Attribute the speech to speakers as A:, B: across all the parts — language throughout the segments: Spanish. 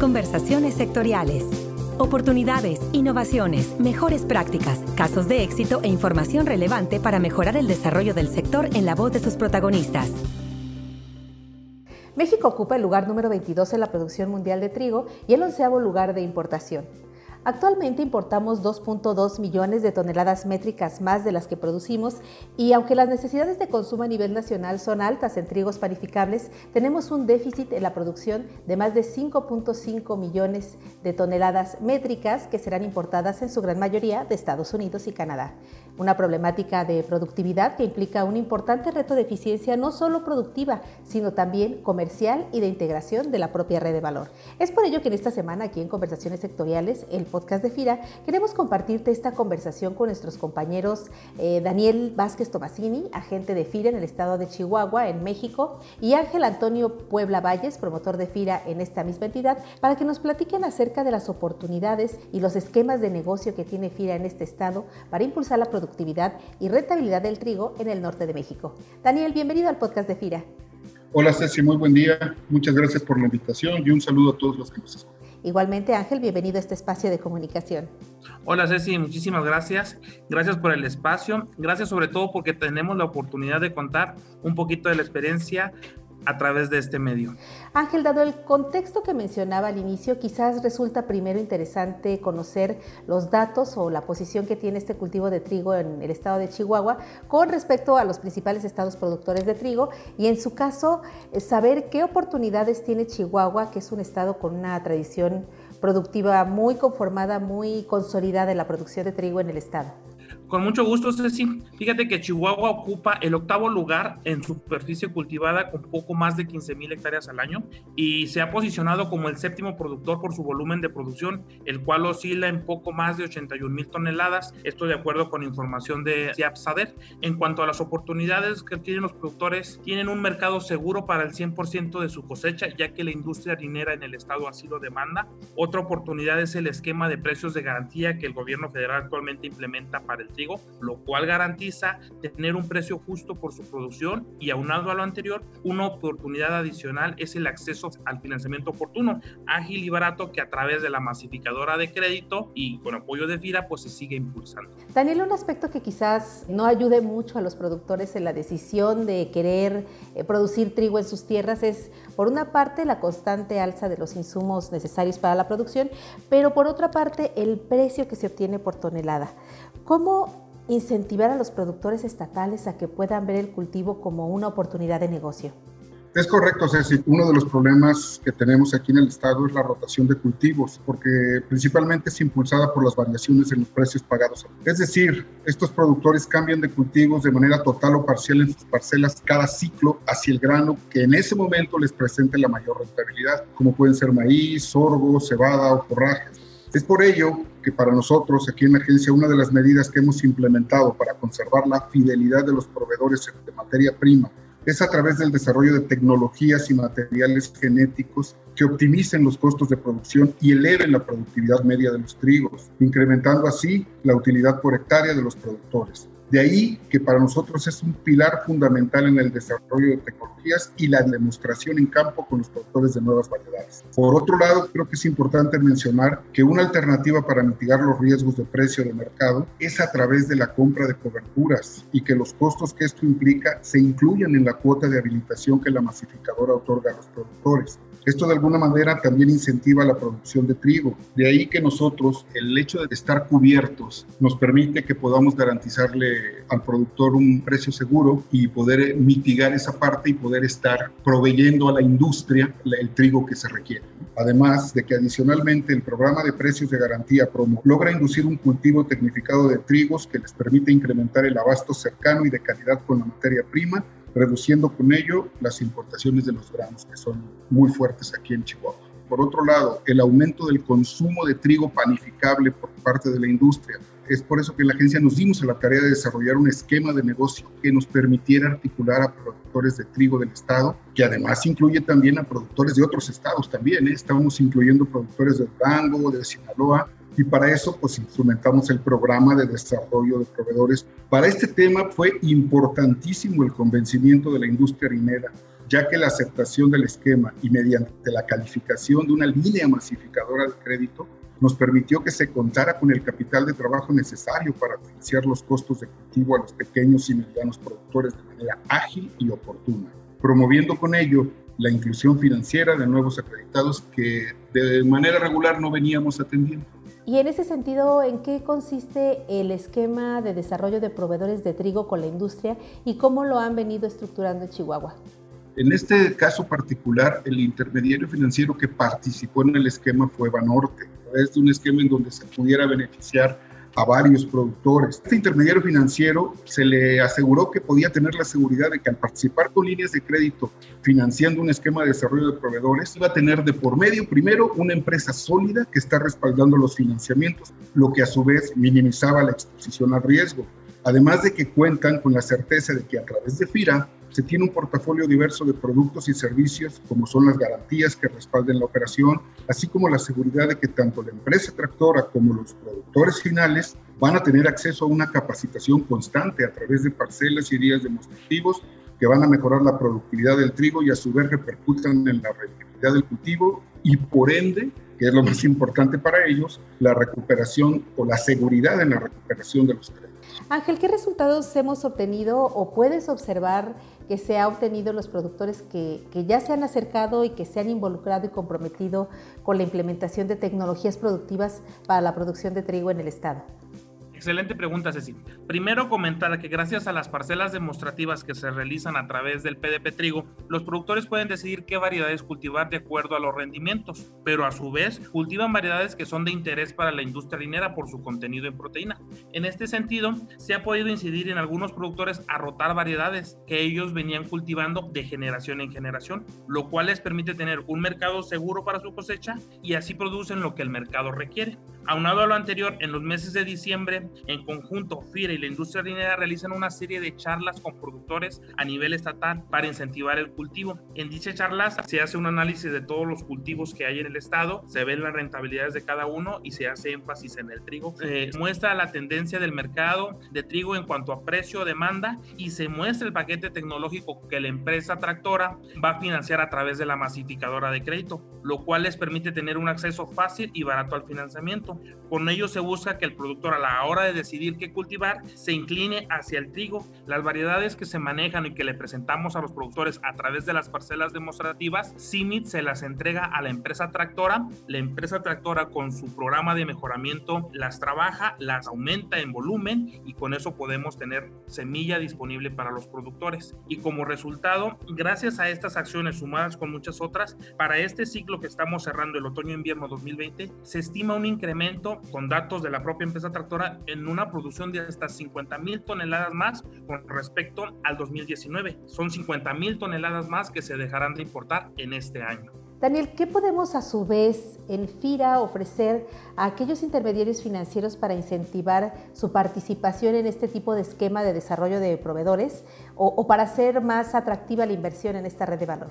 A: Conversaciones sectoriales. Oportunidades, innovaciones, mejores prácticas, casos de éxito e información relevante para mejorar el desarrollo del sector en la voz de sus protagonistas.
B: México ocupa el lugar número 22 en la producción mundial de trigo y el onceavo lugar de importación. Actualmente importamos 2.2 millones de toneladas métricas más de las que producimos y aunque las necesidades de consumo a nivel nacional son altas en trigos panificables, tenemos un déficit en la producción de más de 5.5 millones de toneladas métricas que serán importadas en su gran mayoría de Estados Unidos y Canadá. Una problemática de productividad que implica un importante reto de eficiencia no solo productiva, sino también comercial y de integración de la propia red de valor. Es por ello que en esta semana aquí en Conversaciones Sectoriales, el podcast de FIRA, queremos compartirte esta conversación con nuestros compañeros eh, Daniel Vázquez Tomasini, agente de FIRA en el estado de Chihuahua, en México, y Ángel Antonio Puebla Valles, promotor de FIRA en esta misma entidad, para que nos platiquen acerca de las oportunidades y los esquemas de negocio que tiene FIRA en este estado para impulsar la productividad y rentabilidad del trigo en el norte de México. Daniel, bienvenido al podcast de FIRA.
C: Hola Ceci, muy buen día. Muchas gracias por la invitación y un saludo a todos los que nos escuchan.
B: Igualmente, Ángel, bienvenido a este espacio de comunicación.
D: Hola Ceci, muchísimas gracias. Gracias por el espacio. Gracias sobre todo porque tenemos la oportunidad de contar un poquito de la experiencia a través de este medio.
B: Ángel, dado el contexto que mencionaba al inicio, quizás resulta primero interesante conocer los datos o la posición que tiene este cultivo de trigo en el estado de Chihuahua con respecto a los principales estados productores de trigo y en su caso eh, saber qué oportunidades tiene Chihuahua, que es un estado con una tradición productiva muy conformada, muy consolidada en la producción de trigo en el estado.
D: Con mucho gusto, Ceci. Fíjate que Chihuahua ocupa el octavo lugar en superficie cultivada con poco más de 15 mil hectáreas al año y se ha posicionado como el séptimo productor por su volumen de producción, el cual oscila en poco más de 81 mil toneladas. Esto de acuerdo con información de CIAPSADER. En cuanto a las oportunidades que tienen los productores, tienen un mercado seguro para el 100% de su cosecha, ya que la industria harinera en el estado así lo demanda. Otra oportunidad es el esquema de precios de garantía que el gobierno federal actualmente implementa para el trigo lo cual garantiza tener un precio justo por su producción y aunado a lo anterior, una oportunidad adicional es el acceso al financiamiento oportuno, ágil y barato que a través de la masificadora de crédito y con apoyo de FIRA pues se sigue impulsando.
B: Daniel, un aspecto que quizás no ayude mucho a los productores en la decisión de querer eh, producir trigo en sus tierras es, por una parte, la constante alza de los insumos necesarios para la producción, pero por otra parte, el precio que se obtiene por tonelada. ¿Cómo incentivar a los productores estatales a que puedan ver el cultivo como una oportunidad de negocio?
C: Es correcto, Ceci. Uno de los problemas que tenemos aquí en el estado es la rotación de cultivos, porque principalmente es impulsada por las variaciones en los precios pagados. Es decir, estos productores cambian de cultivos de manera total o parcial en sus parcelas cada ciclo hacia el grano que en ese momento les presente la mayor rentabilidad, como pueden ser maíz, sorgo, cebada o forrajes. Es por ello que para nosotros aquí en la agencia una de las medidas que hemos implementado para conservar la fidelidad de los proveedores de materia prima es a través del desarrollo de tecnologías y materiales genéticos que optimicen los costos de producción y eleven la productividad media de los trigos, incrementando así la utilidad por hectárea de los productores. De ahí que para nosotros es un pilar fundamental en el desarrollo de tecnologías y la demostración en campo con los productores de nuevas variedades. Por otro lado, creo que es importante mencionar que una alternativa para mitigar los riesgos de precio de mercado es a través de la compra de coberturas y que los costos que esto implica se incluyan en la cuota de habilitación que la masificadora otorga a los productores. Esto de alguna manera también incentiva la producción de trigo. De ahí que nosotros, el hecho de estar cubiertos, nos permite que podamos garantizarle al productor un precio seguro y poder mitigar esa parte y poder estar proveyendo a la industria el trigo que se requiere. Además de que adicionalmente el programa de precios de garantía promo logra inducir un cultivo tecnificado de trigos que les permite incrementar el abasto cercano y de calidad con la materia prima reduciendo con ello las importaciones de los granos, que son muy fuertes aquí en Chihuahua. Por otro lado, el aumento del consumo de trigo panificable por parte de la industria. Es por eso que la agencia nos dimos a la tarea de desarrollar un esquema de negocio que nos permitiera articular a productores de trigo del estado, que además incluye también a productores de otros estados también. ¿eh? Incluyendo productores de Durango, de Sinaloa, y para eso pues instrumentamos el programa de desarrollo de proveedores. Para este tema fue importantísimo el convencimiento de la industria harinera, ya que la aceptación del esquema y mediante la calificación de una línea masificadora de crédito nos permitió que se contara con el capital de trabajo necesario para financiar los costos de cultivo a los pequeños y medianos productores de manera ágil y oportuna, promoviendo con ello la inclusión financiera de nuevos acreditados que de manera regular no veníamos atendiendo.
B: Y en ese sentido, ¿en qué consiste el esquema de desarrollo de proveedores de trigo con la industria y cómo lo han venido estructurando en Chihuahua?
C: En este caso particular, el intermediario financiero que participó en el esquema fue Banorte, a través de un esquema en donde se pudiera beneficiar a varios productores. Este intermediario financiero se le aseguró que podía tener la seguridad de que al participar con líneas de crédito financiando un esquema de desarrollo de proveedores, iba a tener de por medio primero una empresa sólida que está respaldando los financiamientos, lo que a su vez minimizaba la exposición al riesgo. Además de que cuentan con la certeza de que a través de FIRA se tiene un portafolio diverso de productos y servicios, como son las garantías que respalden la operación, así como la seguridad de que tanto la empresa tractora como los productores finales van a tener acceso a una capacitación constante a través de parcelas y días demostrativos que van a mejorar la productividad del trigo y a su vez repercutan en la rentabilidad del cultivo y por ende, que es lo más importante para ellos, la recuperación o la seguridad en la recuperación de los.
B: Ángel, ¿qué resultados hemos obtenido o puedes observar que se ha obtenido los productores que, que, ya se han acercado y que se han involucrado y comprometido con la implementación de tecnologías productivas para la producción de trigo en el Estado?
D: Excelente pregunta, Ceci. Primero comentar que gracias a las parcelas demostrativas que se realizan a través del PDP Trigo, los productores pueden decidir qué variedades cultivar de acuerdo a los rendimientos, pero a su vez cultivan variedades que son de interés para la industria harinera por su contenido en proteína. En este sentido, se ha podido incidir en algunos productores a rotar variedades que ellos venían cultivando de generación en generación, lo cual les permite tener un mercado seguro para su cosecha y así producen lo que el mercado requiere. Aunado a lo anterior, en los meses de diciembre en conjunto, FIRA y la industria harinera realizan una serie de charlas con productores a nivel estatal para incentivar el cultivo. En dichas charlas se hace un análisis de todos los cultivos que hay en el estado, se ven las rentabilidades de cada uno y se hace énfasis en el trigo. Se muestra la tendencia del mercado de trigo en cuanto a precio, demanda y se muestra el paquete tecnológico que la empresa tractora va a financiar a través de la masificadora de crédito, lo cual les permite tener un acceso fácil y barato al financiamiento. Con ello se busca que el productor a la hora de decidir qué cultivar se incline hacia el trigo. Las variedades que se manejan y que le presentamos a los productores a través de las parcelas demostrativas, CIMIT se las entrega a la empresa tractora. La empresa tractora con su programa de mejoramiento las trabaja, las aumenta en volumen y con eso podemos tener semilla disponible para los productores. Y como resultado, gracias a estas acciones sumadas con muchas otras, para este ciclo que estamos cerrando el otoño-invierno 2020, se estima un incremento con datos de la propia empresa tractora en una producción de hasta 50 mil toneladas más con respecto al 2019. Son 50 mil toneladas más que se dejarán de importar en este año.
B: Daniel, ¿qué podemos a su vez en FIRA ofrecer a aquellos intermediarios financieros para incentivar su participación en este tipo de esquema de desarrollo de proveedores o, o para hacer más atractiva la inversión en esta red de valor?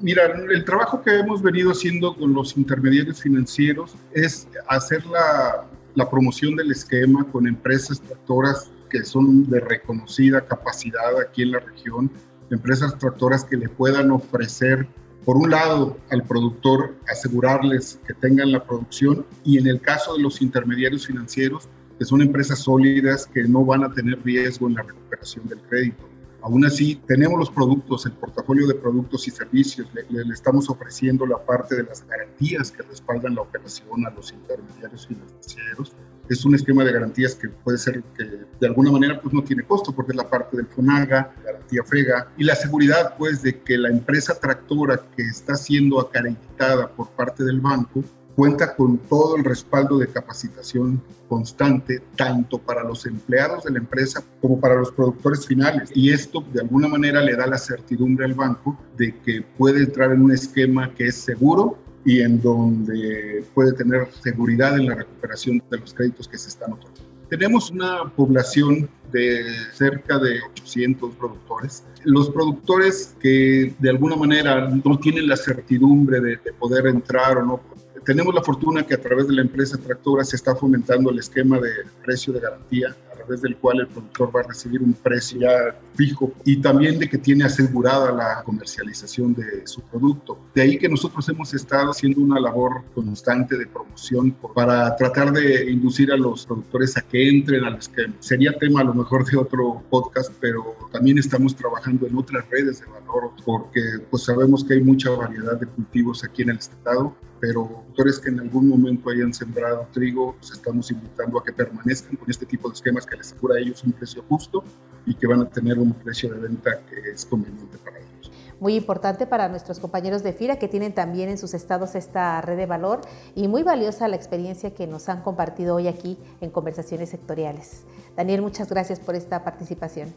C: Mira, el trabajo que hemos venido haciendo con los intermediarios financieros es hacer la, la promoción del esquema con empresas tractoras que son de reconocida capacidad aquí en la región, empresas tractoras que le puedan ofrecer, por un lado, al productor asegurarles que tengan la producción y en el caso de los intermediarios financieros, que son empresas sólidas que no van a tener riesgo en la recuperación del crédito. Aún así, tenemos los productos, el portafolio de productos y servicios, le, estamos ofreciendo la parte de las garantías que respaldan la operación a los intermediarios financieros. Es un esquema de garantías que puede ser que de alguna manera pues no tiene costo porque es la parte del FONAGA, garantía FEGA y la seguridad pues de que la empresa tractora que está siendo acreditada por parte del banco cuenta con todo el respaldo de capacitación constante, tanto para los empleados de la empresa como para los productores finales. Y esto de alguna manera le da la certidumbre al banco de que puede entrar en un esquema que es seguro y en donde puede tener seguridad en la recuperación de los créditos que se están otorgando. Tenemos una población de cerca de 800 productores. Los productores que de alguna manera no tienen la certidumbre de, de poder entrar o no tenemos la fortuna que a través de la empresa tractora se está fomentando el esquema de precio de garantía a través del cual el productor va a recibir un precio ya fijo y también de que tiene asegurada la comercialización de su producto. De ahí que nosotros hemos estado haciendo una labor constante de promoción para tratar de inducir a los productores a que entren al esquema. Sería tema a lo mejor de otro podcast, pero también estamos trabajando en otras redes de valor porque pues sabemos que hay mucha variedad de cultivos aquí en el estado pero productores que en algún momento hayan sembrado trigo, los estamos invitando a que permanezcan con este tipo de esquemas que les asegura a ellos un precio justo y que van a tener un precio de venta que es conveniente para ellos.
B: Muy importante para nuestros compañeros de FIRA que tienen también en sus estados esta red de valor y muy valiosa la experiencia que nos han compartido hoy aquí en conversaciones sectoriales. Daniel, muchas gracias por esta participación.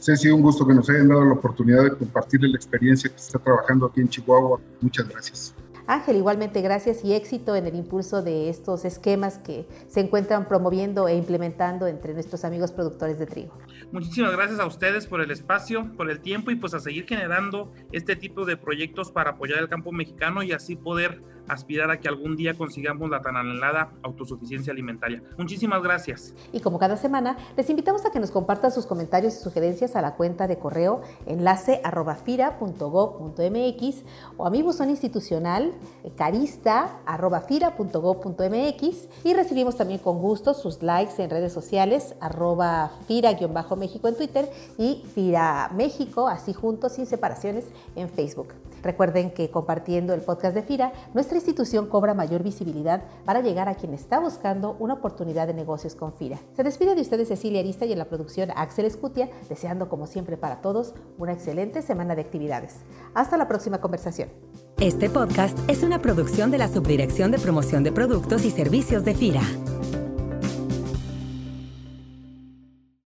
C: Sido un gusto que nos hayan dado la oportunidad de compartir la experiencia que se está trabajando aquí en Chihuahua. Muchas gracias.
B: Ángel, igualmente gracias y éxito en el impulso de estos esquemas que se encuentran promoviendo e implementando entre nuestros amigos productores de trigo.
D: Muchísimas gracias a ustedes por el espacio, por el tiempo y pues a seguir generando este tipo de proyectos para apoyar el campo mexicano y así poder aspirar a que algún día consigamos la tan anhelada autosuficiencia alimentaria. Muchísimas gracias.
B: Y como cada semana, les invitamos a que nos compartan sus comentarios y sugerencias a la cuenta de correo enlace arroba fira.gov.mx o a mi buzón institucional carista arroba y recibimos también con gusto sus likes en redes sociales arroba fira-méxico en Twitter y Fira México, así juntos sin separaciones en Facebook. Recuerden que compartiendo el podcast de FIRA, nuestra institución cobra mayor visibilidad para llegar a quien está buscando una oportunidad de negocios con FIRA. Se despide de ustedes Cecilia Arista y en la producción Axel Escutia, deseando como siempre para todos una excelente semana de actividades. Hasta la próxima conversación.
A: Este podcast es una producción de la Subdirección de Promoción de Productos y Servicios de FIRA.